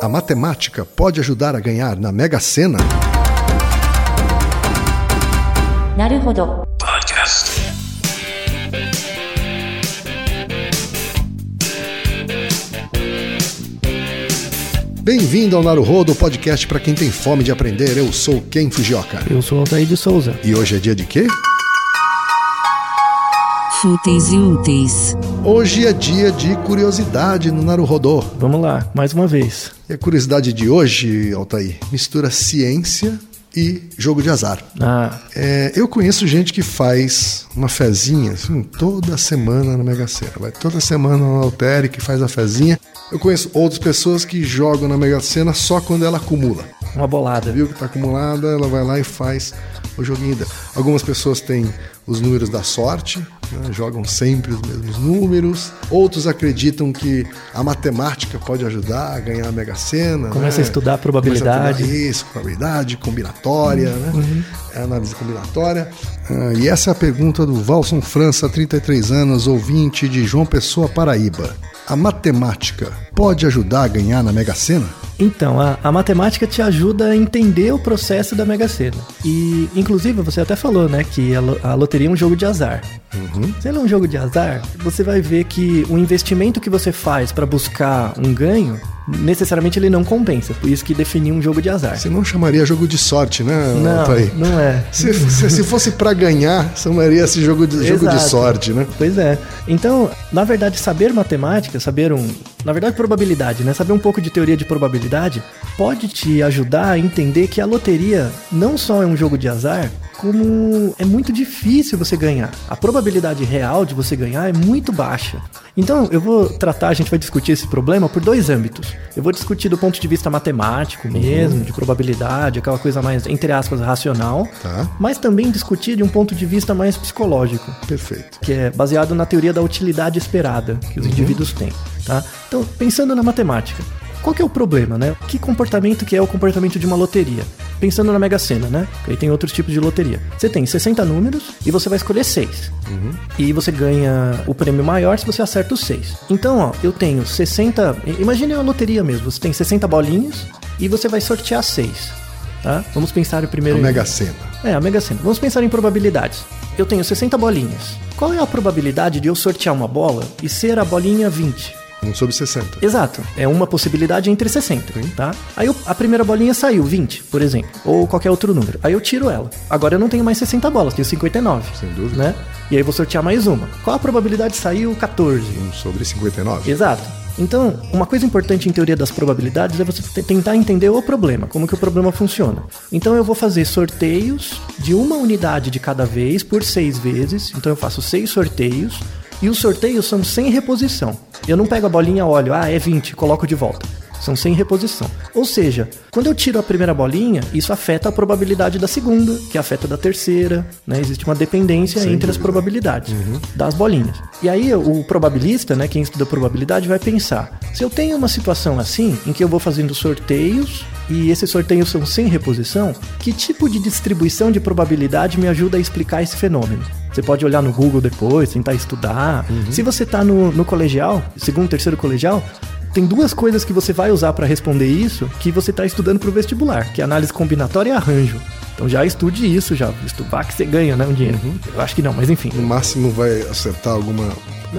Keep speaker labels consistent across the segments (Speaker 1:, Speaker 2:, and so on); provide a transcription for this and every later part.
Speaker 1: A matemática pode ajudar a ganhar na Mega Sena?
Speaker 2: Naruhodo. Podcast.
Speaker 1: Bem-vindo ao Naruhodo, podcast para quem tem fome de aprender. Eu sou Ken Fujioka.
Speaker 3: Eu sou Altair de Souza.
Speaker 1: E hoje é dia de quê?
Speaker 2: Fúteis e úteis.
Speaker 1: Hoje é dia de curiosidade no Naruhodo.
Speaker 3: Vamos lá, mais uma vez.
Speaker 1: E a curiosidade de hoje, Altair, mistura ciência e jogo de azar.
Speaker 3: Ah,
Speaker 1: É, eu conheço gente que faz uma fezinha assim, toda semana na Mega Sena. Vai toda semana no Altere que faz a fezinha. Eu conheço outras pessoas que jogam na Mega Sena só quando ela acumula.
Speaker 3: uma bolada.
Speaker 1: Viu que está acumulada, ela vai lá e faz o joguinho dela. Algumas pessoas têm os números da sorte, né, jogam sempre os mesmos números. Outros acreditam que a matemática pode ajudar a ganhar a Mega Sena.
Speaker 3: Começa
Speaker 1: né?
Speaker 3: a estudar a probabilidade.
Speaker 1: Começa a isso, probabilidade, combinatória, né? É análise combinatória. Ah, e essa é a pergunta do Valson França, 33 anos, ouvinte de João Pessoa, Paraíba. A matemática pode ajudar a ganhar na Mega Sena?
Speaker 3: Então, a, a matemática te ajuda a entender o processo da Mega Sena. E, inclusive, você até falou, né, que a, a loteria é um jogo de azar. Se ela é um jogo de azar, você vai ver que o investimento que você faz para buscar um ganho, necessariamente ele não compensa. Por isso que defini um jogo de azar.
Speaker 1: Você não chamaria jogo de sorte, né,
Speaker 3: Não,
Speaker 1: Altair?
Speaker 3: não é.
Speaker 1: Se, se, se fosse pra ganhar, chamaria esse jogo de, jogo de sorte, né?
Speaker 3: Pois é. Então, na verdade, saber matemática, saber um. Na verdade, probabilidade, né? Saber um pouco de teoria de probabilidade pode te ajudar a entender que a loteria não só é um jogo de azar, como é muito difícil você ganhar. A probabilidade real de você ganhar é muito baixa. Então, eu vou tratar, a gente vai discutir esse problema por dois âmbitos. Eu vou discutir do ponto de vista matemático mesmo, de probabilidade, aquela coisa mais, entre aspas, racional,
Speaker 1: Tá.
Speaker 3: mas também discutir de um ponto de vista mais psicológico
Speaker 1: Perfeito.
Speaker 3: que é baseado na teoria da utilidade esperada que os indivíduos têm, tá? Então, pensando na matemática, qual que é o problema, né? Que comportamento que é o comportamento de uma loteria? Pensando na Mega Sena, né? Que aí tem outros tipos de loteria. Você tem 60 números e você vai escolher 6. E você ganha o prêmio maior se você acerta os 6. Então, ó, eu tenho 60... Imagine uma loteria mesmo. Você tem 60 bolinhas e você vai sortear 6. Tá? Vamos pensar o primeiro...
Speaker 1: A Mega Sena.
Speaker 3: É, a Mega Sena. Vamos pensar em probabilidades. Eu tenho 60 bolinhas. Qual é a probabilidade de eu sortear uma bola e ser a bolinha 20?
Speaker 1: 1 sobre 60.
Speaker 3: Exato. É uma possibilidade entre 60, tá? Aí eu- a primeira bolinha saiu, 20, por exemplo. Ou qualquer outro número. Aí eu tiro ela. Agora eu não tenho mais 60 bolas, tenho 59.
Speaker 1: Sem dúvida.
Speaker 3: Né? E aí eu vou sortear mais uma. Qual a probabilidade de sair o 14?
Speaker 1: 1 sobre 59.
Speaker 3: Exato. Então, uma coisa importante em teoria das probabilidades é você te- tentar entender o problema, como que o problema funciona. Então, eu vou fazer sorteios de uma unidade de cada vez por seis vezes. Então, eu faço seis sorteios e os sorteios são sem reposição. Eu não pego a bolinha, olho, ah, é 20, coloco de volta. São sem reposição. Ou seja, quando eu tiro a primeira bolinha, isso afeta a probabilidade da segunda, que afeta da terceira, né? Existe uma dependência entre as probabilidades das bolinhas. E aí o probabilista, né, quem estuda probabilidade, vai pensar: se eu tenho uma situação assim, em que eu vou fazendo sorteios e esses sorteios são sem reposição, que tipo de distribuição de probabilidade me ajuda a explicar esse fenômeno? Você pode olhar no Google depois, tentar estudar. Se você está no, no colegial, segundo, terceiro colegial, tem duas coisas que você vai usar para responder isso que você está estudando para o vestibular, que é análise combinatória e arranjo. Então já estude isso, já estudar que você ganha, né, um dinheiro. Eu acho que não, mas enfim.
Speaker 1: No máximo vai acertar alguma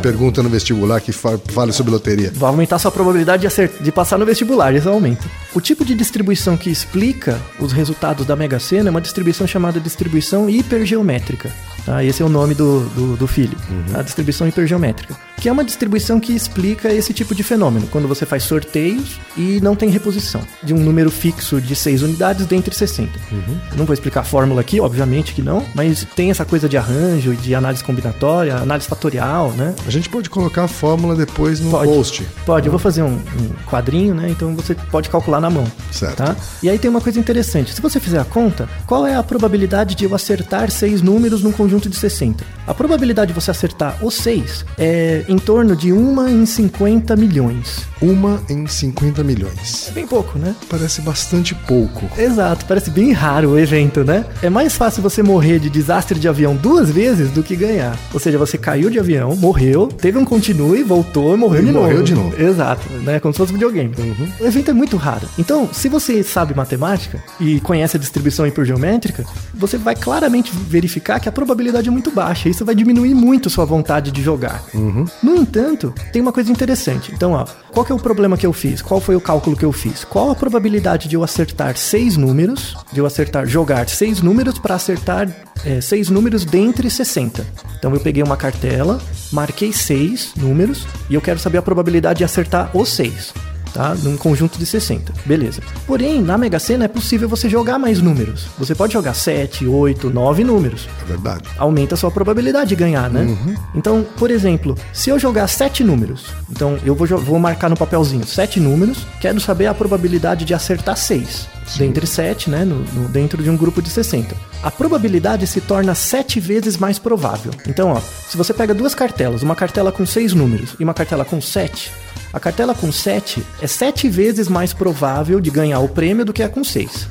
Speaker 1: pergunta no vestibular que fa- fale sobre loteria.
Speaker 3: Vai aumentar sua probabilidade de, acert- de passar no vestibular, isso aumenta. O tipo de distribuição que explica os resultados da Mega Sena é uma distribuição chamada distribuição hipergeométrica. Tá? Esse é o nome do, do, do filho, tá? distribuição hipergeométrica. Que é uma distribuição que explica esse tipo de fenômeno, quando você faz sorteios e não tem reposição de um número fixo de 6 unidades dentre 60. Eu Não vou explicar a fórmula aqui, obviamente que não, mas tem essa coisa de arranjo, de análise combinatória, análise fatorial, né?
Speaker 1: A gente pode colocar a fórmula depois no
Speaker 3: Pode.
Speaker 1: post.
Speaker 3: Pode, eu vou fazer um, um quadrinho, né? Então você pode calcular na mão.
Speaker 1: Certo.
Speaker 3: Tá? E aí tem uma coisa interessante. Se você fizer a conta, qual é a probabilidade de eu acertar seis números num conjunto de 60? A probabilidade de você acertar os seis é em torno de uma em 50 milhões.
Speaker 1: Uma em 50 milhões.
Speaker 3: É bem pouco, né?
Speaker 1: Parece bastante pouco.
Speaker 3: Exato, parece bem raro o evento né? É mais fácil você morrer de desastre de avião duas vezes do que ganhar. Ou seja, você caiu de avião, morreu, teve um continue, voltou, morreu
Speaker 1: E
Speaker 3: de novo.
Speaker 1: morreu de novo.
Speaker 3: Exato, né? Como se fosse um videogame. O evento é muito raro. Então, se você sabe matemática e conhece a distribuição hipergeométrica, você vai claramente verificar que a probabilidade é muito baixa. Isso vai diminuir muito sua vontade de jogar. No entanto, tem uma coisa interessante. Então, ó, qual que é o problema que eu fiz? Qual foi o cálculo que eu fiz? Qual a probabilidade de eu acertar seis números, de eu acertar, jogar seis números para acertar é, seis números dentre 60? Então, eu peguei uma cartela, marquei seis números e eu quero saber a probabilidade de acertar os seis tá? Num conjunto de 60. Beleza. Porém, na Mega Sena é possível você jogar mais números. Você pode jogar 7, 8, 9 números.
Speaker 1: É verdade.
Speaker 3: Aumenta a sua probabilidade de ganhar, né? Então, por exemplo, se eu jogar 7 números, então eu vou, vou marcar no papelzinho 7 números, quero saber a probabilidade de acertar 6. Dentre 7, né? No, no- dentro de um grupo de 60. A probabilidade se torna 7 vezes mais provável. Então, ó, se você pega duas cartelas, uma cartela com 6 números e uma cartela com 7, a cartela com 7 é 7 vezes mais provável de ganhar o prêmio do que a com 6.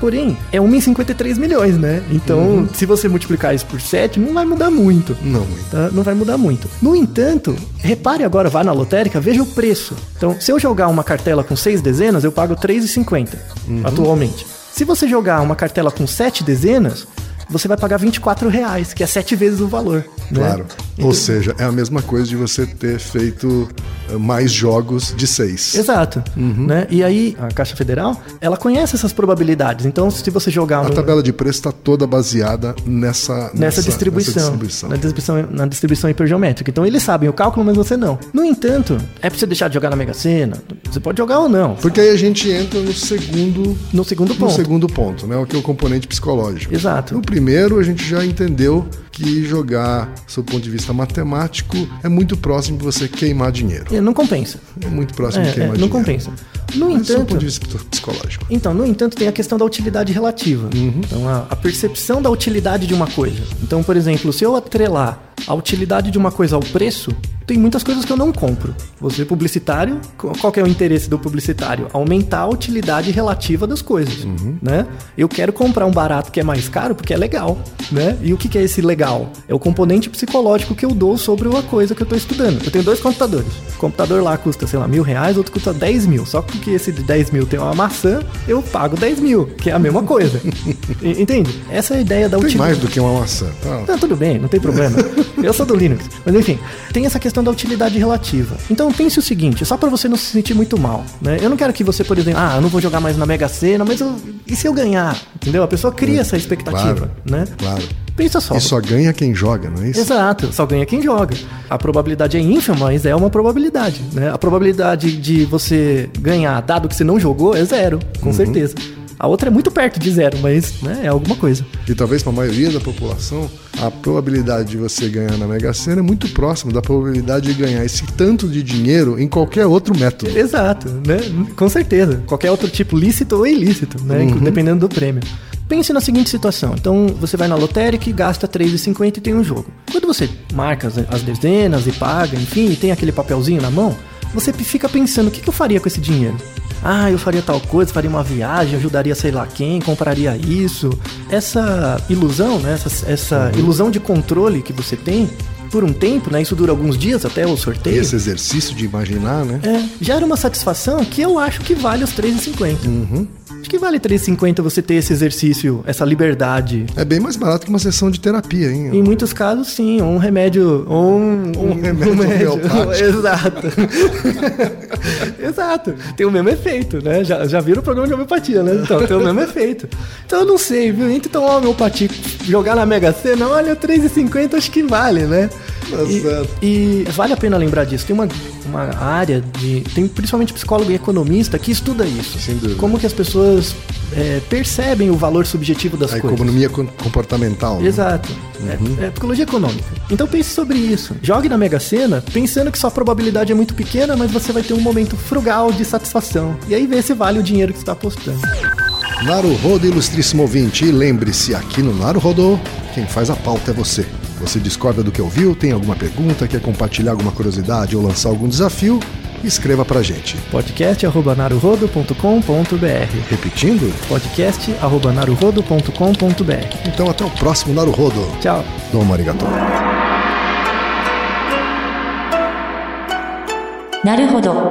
Speaker 3: Porém, é 1 em 53 milhões, né? Então, se você multiplicar isso por 7, não vai mudar muito.
Speaker 1: Não
Speaker 3: tá? Não vai mudar muito. No entanto, repare agora, vá na lotérica, veja o preço. Então, se eu jogar uma cartela com 6 dezenas, eu pago R$ 3,50 atualmente. Se você jogar uma cartela com 7 dezenas, você vai pagar 24 reais, que é 7 vezes o valor. né?
Speaker 1: Claro. Ou seja, é a mesma coisa de você ter feito eh, mais jogos de seis.
Speaker 3: Exato. Né? E aí, a Caixa Federal, ela conhece essas probabilidades. Então, se você jogar
Speaker 1: A
Speaker 3: um-
Speaker 1: tabela de preço está toda baseada nessa,
Speaker 3: nessa, distribuição,
Speaker 1: nessa distribuição.
Speaker 3: Na distribuição. Na distribuição hipergeométrica. Então eles sabem o cálculo, mas você não. No entanto, é pra você deixar de jogar na Mega Sena. Você pode jogar ou não.
Speaker 1: Porque aí a gente entra no segundo,
Speaker 3: No segundo
Speaker 1: no
Speaker 3: ponto.
Speaker 1: segundo ponto, né? O que é o componente psicológico.
Speaker 3: Exato.
Speaker 1: No primeiro, a gente já entendeu que jogar, do ponto de vista matemático, é muito próximo de você queimar dinheiro.
Speaker 3: É, Não compensa.
Speaker 1: É muito próximo
Speaker 3: É,
Speaker 1: de
Speaker 3: é,
Speaker 1: queimar
Speaker 3: não
Speaker 1: dinheiro.
Speaker 3: compensa. No
Speaker 1: Mas do
Speaker 3: entanto.
Speaker 1: ponto de vista psicológico.
Speaker 3: Então, no entanto, tem a questão da utilidade relativa.
Speaker 1: Uhum.
Speaker 3: Então, a, a percepção da utilidade de uma coisa. Então, por exemplo, se eu atrelar a utilidade de uma coisa ao preço, tem muitas coisas que eu não compro. Você publicitário, qu- qual que é o interesse do publicitário? Aumentar a utilidade relativa das coisas,
Speaker 1: Uhum.
Speaker 3: né? Eu quero comprar um barato que é mais caro porque é legal, né? E o que que é esse legal? É o componente psicológico que eu dou sobre uma coisa que eu estou estudando. Eu tenho dois computadores. O computador lá custa, sei lá, mil reais, outro custa 10 mil. Só porque esse de 10 mil tem uma maçã, eu pago 10 mil, que é a mesma coisa. Entende? Essa é a ideia da
Speaker 1: Tem
Speaker 3: utilidade.
Speaker 1: mais do que uma maçã. Tá?
Speaker 3: Não, tudo bem, não tem problema. Eu sou do Linux. Mas enfim, tem essa questão da utilidade relativa. Então pense o seguinte, só pra você não se sentir muito mal, né? Eu não quero que você, por exemplo, ah, eu não vou jogar mais na Mega Sena, mas eu- e se eu ganhar? Entendeu? A pessoa cria essa expectativa,
Speaker 1: Claro,
Speaker 3: né?
Speaker 1: claro.
Speaker 3: Pensa só.
Speaker 1: E só ganha quem joga, não é isso?
Speaker 3: Exato, só ganha quem joga. A probabilidade é ínfima, mas é uma probabilidade, né? A probabilidade de você ganhar, dado que você não jogou, é zero, com certeza. A outra é muito perto de zero, mas né, é alguma coisa.
Speaker 1: E talvez para a maioria da população, a probabilidade de você ganhar na Mega Sena é muito próxima da probabilidade de ganhar esse tanto de dinheiro em qualquer outro método.
Speaker 3: Exato, né? Com certeza. Qualquer outro tipo lícito ou ilícito, né? Dependendo do prêmio. Pense na seguinte situação. Então, você vai na lotérica e gasta R$ 3,50 e tem um jogo. Quando você marca as, as dezenas e paga, enfim, e tem aquele papelzinho na mão, você fica pensando, o que, eu faria com esse dinheiro? Ah, eu faria tal coisa, faria uma viagem, ajudaria sei lá quem, compraria isso. Essa ilusão, né? Essa, essa ilusão de controle que você tem por um tempo, né? Isso dura alguns dias até o sorteio.
Speaker 1: Esse exercício de imaginar, né?
Speaker 3: É, gera uma satisfação que eu acho que vale os 3,50. Acho que vale 3,50 você ter esse exercício, essa liberdade.
Speaker 1: É bem mais barato que uma sessão de terapia, hein?
Speaker 3: Em muitos casos, sim, ou um remédio. Ou um,
Speaker 1: Um remédio homeopático.
Speaker 3: Exato. Exato. Tem o mesmo efeito, né? Já, já viram o programa de homeopatia, né? Então, tem o mesmo efeito. Então, eu não sei, viu? Entre tomar homeopatia jogar na Mega Sena, olha, 3,50 acho que vale, né?
Speaker 1: Tá
Speaker 3: E, e vale a pena lembrar disso. Tem uma, uma área de. Tem principalmente psicólogo e economista que estuda isso.
Speaker 1: Sem dúvida.
Speaker 3: Como que as pessoas é, percebem o valor subjetivo das
Speaker 1: A
Speaker 3: coisas.
Speaker 1: economia con- comportamental. né?
Speaker 3: Exato. É, é psicologia econômica. Então pense sobre isso. Jogue na Mega Sena pensando que sua probabilidade é muito pequena, mas você vai ter um momento frugal de satisfação. E aí vê se vale o dinheiro que você está apostando.
Speaker 1: Naruhodo, ilustríssimo ouvinte, e lembre-se, aqui no Naruhodo, quem faz a pauta é você. Você discorda do que ouviu, tem alguma pergunta, quer compartilhar alguma curiosidade ou lançar algum desafio? Escreva pra gente.
Speaker 3: podcast.naruhodo.com.br
Speaker 1: Repetindo?
Speaker 3: podcast.naruhodo.com.br
Speaker 1: Então até o próximo Naruhodo.
Speaker 3: Tchau.
Speaker 1: Domo
Speaker 2: arigatou. Naruhodo.